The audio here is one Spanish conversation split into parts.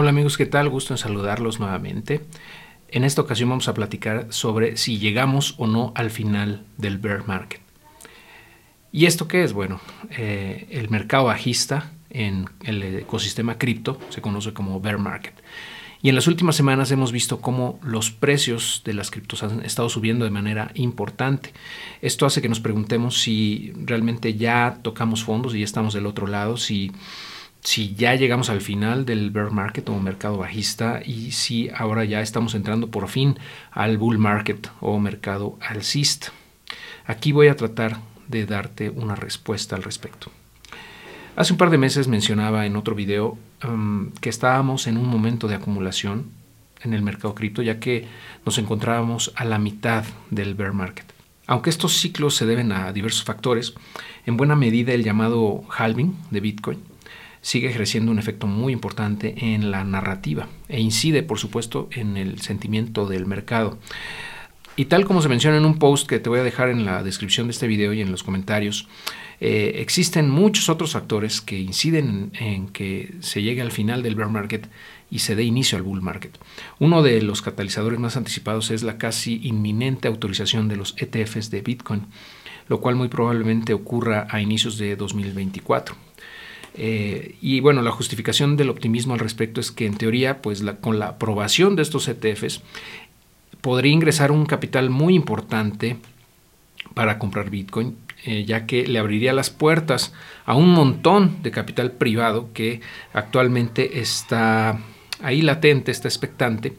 Hola amigos, ¿qué tal? Gusto en saludarlos nuevamente. En esta ocasión vamos a platicar sobre si llegamos o no al final del bear market. ¿Y esto qué es? Bueno, eh, el mercado bajista en el ecosistema cripto se conoce como bear market. Y en las últimas semanas hemos visto cómo los precios de las criptos han estado subiendo de manera importante. Esto hace que nos preguntemos si realmente ya tocamos fondos y ya estamos del otro lado, si, si ya llegamos al final del bear market o mercado bajista y si ahora ya estamos entrando por fin al bull market o mercado alcista. Aquí voy a tratar de darte una respuesta al respecto. Hace un par de meses mencionaba en otro video um, que estábamos en un momento de acumulación en el mercado cripto, ya que nos encontrábamos a la mitad del bear market. Aunque estos ciclos se deben a diversos factores, en buena medida el llamado halving de Bitcoin sigue ejerciendo un efecto muy importante en la narrativa e incide, por supuesto, en el sentimiento del mercado. Y tal como se menciona en un post que te voy a dejar en la descripción de este video y en los comentarios, eh, existen muchos otros factores que inciden en, que se llegue al final del bear market y se dé inicio al bull market. Uno de los catalizadores más anticipados es la casi inminente autorización de los ETFs de Bitcoin, lo cual muy probablemente ocurra a inicios de 2024. Eh, y bueno, la justificación del optimismo al respecto es que en teoría, pues con la aprobación de estos ETFs, podría ingresar un capital muy importante para comprar Bitcoin eh, ya que le abriría las puertas a un montón de capital privado que actualmente está ahí latente, está expectante.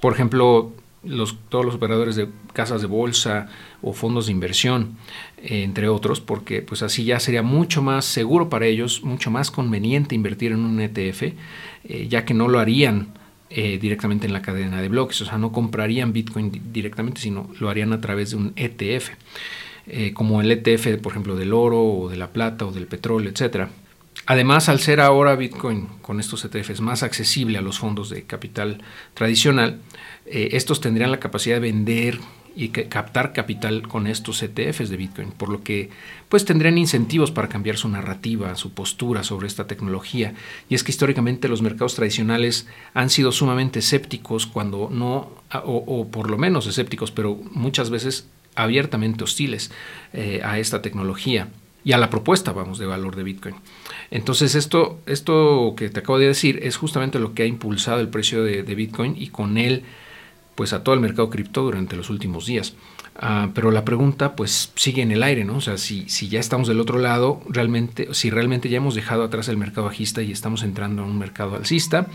Por ejemplo, los, todos los operadores de casas de bolsa o fondos de inversión, eh, entre otros, porque pues así ya sería mucho más seguro para ellos, mucho más conveniente invertir en un ETF, eh, ya que no lo harían directamente en la cadena de bloques, o sea, no comprarían Bitcoin directamente, sino lo harían a través de un ETF. Eh, como el ETF, por ejemplo, del oro o de la plata o del petróleo, etc. Además, al ser ahora Bitcoin con estos ETFs más accesible a los fondos de capital tradicional, eh, estos tendrían la capacidad de vender y captar capital con estos ETFs de Bitcoin, por lo que pues tendrían incentivos para cambiar su narrativa, su postura sobre esta tecnología. Y es que históricamente los mercados tradicionales han sido sumamente escépticos cuando no, o por lo menos escépticos, pero muchas veces abiertamente hostiles eh, a esta tecnología y a la propuesta, vamos, de valor de Bitcoin. Entonces, esto, esto que te acabo de decir es justamente lo que ha impulsado el precio de, Bitcoin y con él, pues a todo el mercado cripto durante los últimos días. Ah, pero la pregunta, pues, sigue en el aire, ¿no? O sea, si, si ya estamos del otro lado, realmente, si realmente ya hemos dejado atrás el mercado bajista y estamos entrando en un mercado alcista.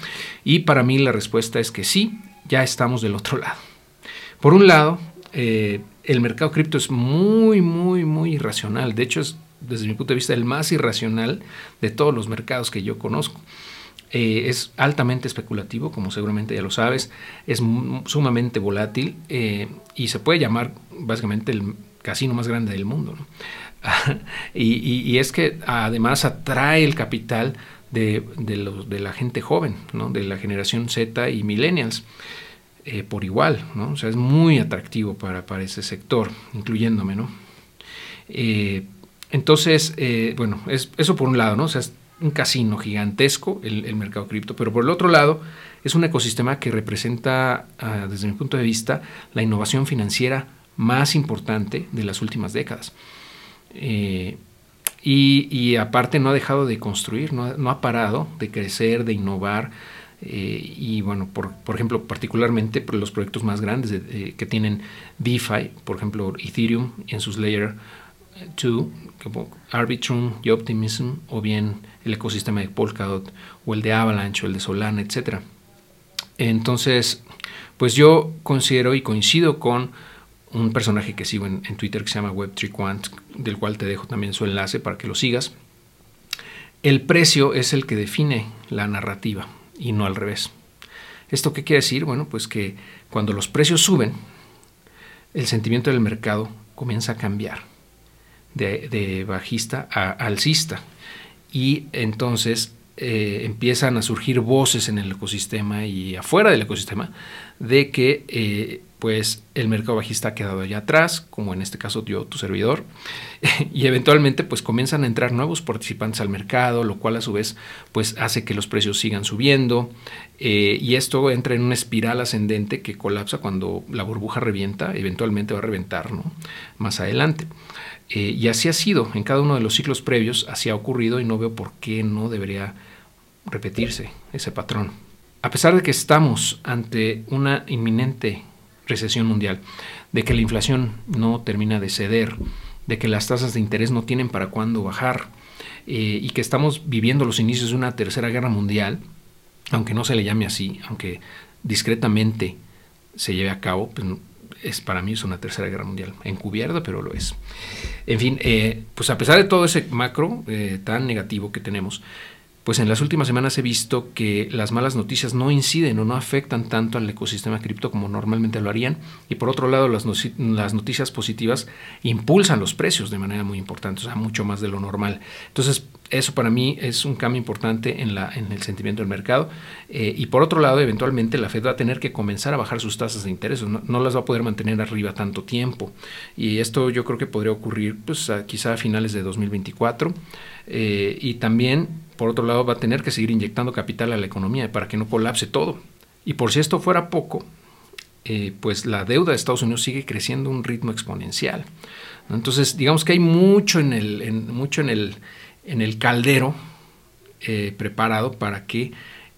Y para mí la respuesta es que sí, ya estamos del otro lado. Por un lado, eh, el mercado cripto es muy, muy, muy irracional. De hecho, es desde mi punto de vista el más irracional de todos los mercados que yo conozco. Eh, es altamente especulativo, como seguramente ya lo sabes, es sumamente volátil eh, y se puede llamar básicamente el casino más grande del mundo. y, es que además atrae el capital de, de la gente joven, ¿no? de la generación Z y millennials. Eh, por igual, ¿no? O sea, es muy atractivo para, para ese sector, incluyéndome, ¿no? Eh, entonces, eh, bueno, es, eso por un lado, ¿no? O sea, es un casino gigantesco el, mercado cripto, pero por el otro lado, es un ecosistema que representa, ah, desde mi punto de vista, la innovación financiera más importante de las últimas décadas. y, y, aparte no ha dejado de construir, no, no ha parado de crecer, de innovar, eh, y bueno, por, por, ejemplo, particularmente por los proyectos más grandes que tienen DeFi, por ejemplo, Ethereum en sus Layer 2, como Arbitrum y Optimism, o bien el ecosistema de Polkadot, o el de Avalanche, o el de Solana, etc. Entonces, pues yo considero y coincido con un personaje que sigo en, en Twitter que se llama Web3Quant, del cual te dejo también su enlace para que lo sigas. El precio es el que define la narrativa y no al revés. ¿Esto qué quiere decir? Bueno, pues que cuando los precios suben, el sentimiento del mercado comienza a cambiar de, bajista a alcista. Y entonces eh, empiezan a surgir voces en el ecosistema y afuera del ecosistema de que eh, pues el mercado bajista ha quedado allá atrás, como en este caso yo, tu servidor, y eventualmente pues comienzan a entrar nuevos participantes al mercado, lo cual a su vez pues hace que los precios sigan subiendo eh, y esto entra en una espiral ascendente que colapsa cuando la burbuja revienta, eventualmente va a reventar ¿no? más adelante. Y así ha sido en cada uno de los ciclos previos, así ha ocurrido y no veo por qué no debería repetirse ese patrón. A pesar de que estamos ante una inminente recesión mundial, de que la inflación no termina de ceder, de que las tasas de interés no tienen para cuándo bajar eh, y que estamos viviendo los inicios de una tercera guerra mundial, aunque no se le llame así, aunque discretamente se lleve a cabo, pues es para mí es una tercera guerra mundial, encubierta, pero lo es. En fin, eh, pues a pesar de todo ese macro eh, tan negativo que tenemos, pues en las últimas semanas he visto que las malas noticias no inciden o no afectan tanto al ecosistema cripto como normalmente lo harían. Y por otro lado, las, noticias positivas impulsan los precios de manera muy importante, o sea, mucho más de lo normal. Entonces, eso para mí es un cambio importante en, la, en el sentimiento del mercado. Eh, y por otro lado, eventualmente la Fed va a tener que comenzar a bajar sus tasas de interés, no, las va a poder mantener arriba tanto tiempo. Y esto yo creo que podría ocurrir pues, quizá a finales de 2024. Eh, y también por otro lado, va a tener que seguir inyectando capital a la economía para que no colapse todo. Y por si esto fuera poco, eh, pues la deuda de Estados Unidos sigue creciendo a un ritmo exponencial. Entonces, digamos que hay mucho en el, mucho en el, en el caldero eh, preparado para que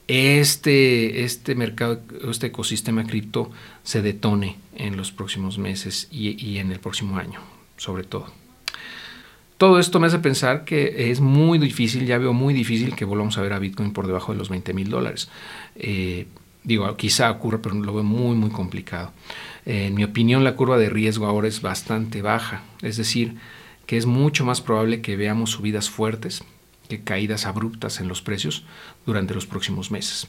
este, este mercado, este ecosistema cripto se detone en los próximos meses y en el próximo año, sobre todo. Todo esto me hace pensar que es muy difícil, ya veo muy difícil que volvamos a ver a Bitcoin por debajo de los 20 mil dólares. Eh, digo, quizá ocurra, pero lo veo muy, muy complicado. En mi opinión, la curva de riesgo ahora es bastante baja, es decir, que es mucho más probable que veamos subidas fuertes caídas abruptas en los precios durante los próximos meses.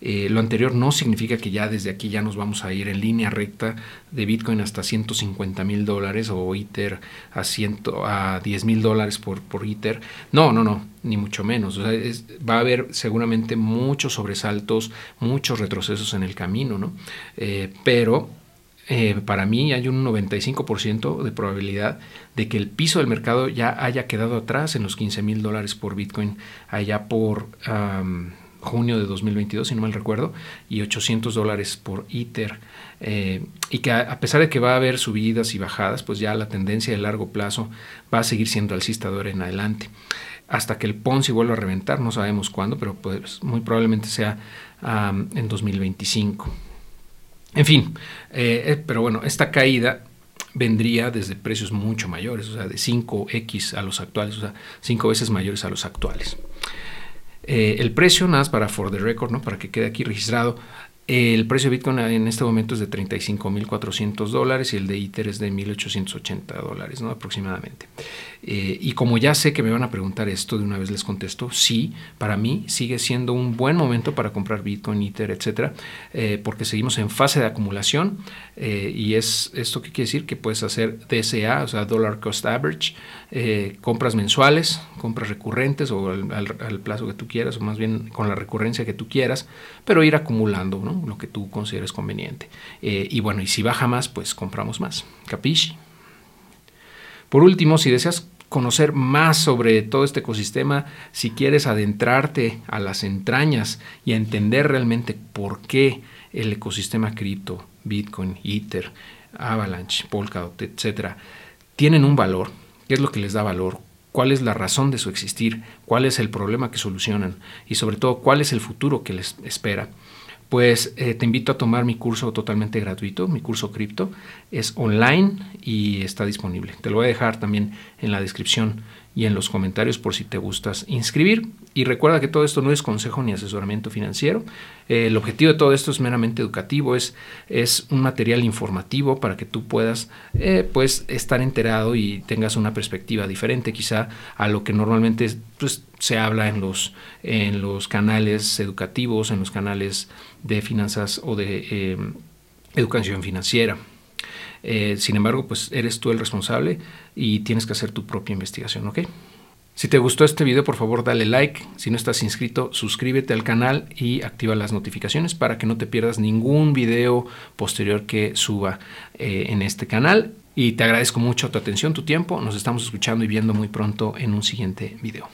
Eh, lo anterior no significa que ya desde aquí ya nos vamos a ir en línea recta de Bitcoin hasta 150 mil dólares o ITER a, a 10 mil dólares por, por ITER. No, no, no, ni mucho menos. va a haber seguramente muchos sobresaltos, muchos retrocesos en el camino, ¿no? Eh, pero eh, para mí hay un 95% de probabilidad de que el piso del mercado ya haya quedado atrás en los 15 mil dólares por Bitcoin allá por junio de 2022, si no mal recuerdo, y 800 dólares por ITER. Eh, y que a, pesar de que va a haber subidas y bajadas, pues ya la tendencia de largo plazo va a seguir siendo alcista en adelante. Hasta que el Ponzi vuelva a reventar, no sabemos cuándo, pero pues muy probablemente sea en 2025. En fin, eh, eh, pero bueno, esta caída vendría desde precios mucho mayores, o sea, de 5x a los actuales, o sea, 5 veces mayores a los actuales. Eh, el precio, nada más para for the record, ¿no? para que quede aquí registrado, el precio de Bitcoin en este momento es de 35.400 dólares y el de Ether es de 1.880 dólares ¿no? aproximadamente. Eh, y como ya sé que me van a preguntar esto, de una vez les contesto, sí, para mí sigue siendo un buen momento para comprar Bitcoin, Ether, etcétera, eh, porque seguimos en fase de acumulación eh, y es esto que quiere decir que puedes hacer DSA, o sea, Dollar Cost Average, compras mensuales, compras recurrentes o al, al plazo que tú quieras, o más bien con la recurrencia que tú quieras, pero ir acumulando, ¿no? Lo que tú consideres conveniente. Eh, y bueno, y si baja más, pues compramos más. ¿Capisci? Por último, si deseas conocer más sobre todo este ecosistema, si quieres adentrarte a las entrañas y entender realmente por qué el ecosistema cripto, Bitcoin, Ether, Avalanche, Polkadot, etcétera, tienen un valor, qué es lo que les da valor, cuál es la razón de su existir, cuál es el problema que solucionan y sobre todo cuál es el futuro que les espera pues eh, te invito a tomar mi curso totalmente gratuito, mi curso cripto. Es online y está disponible. Te lo voy a dejar también en la descripción y en los comentarios por si te gustas inscribir. Y recuerda que todo esto no es consejo ni asesoramiento financiero. Eh, el objetivo de todo esto es meramente educativo, es, es un material informativo para que tú puedas eh, pues, estar enterado y tengas una perspectiva diferente quizá a lo que normalmente pues, se habla en los, en los canales educativos, en los canales de finanzas o de eh, educación financiera. Eh, sin embargo, pues eres tú el responsable y tienes que hacer tu propia investigación, ¿ok? Si te gustó este video, por favor dale like. Si no estás inscrito, suscríbete al canal y activa las notificaciones para que no te pierdas ningún video posterior que suba eh, en este canal. Y te agradezco mucho tu atención, tu tiempo. Nos estamos escuchando y viendo muy pronto en un siguiente video.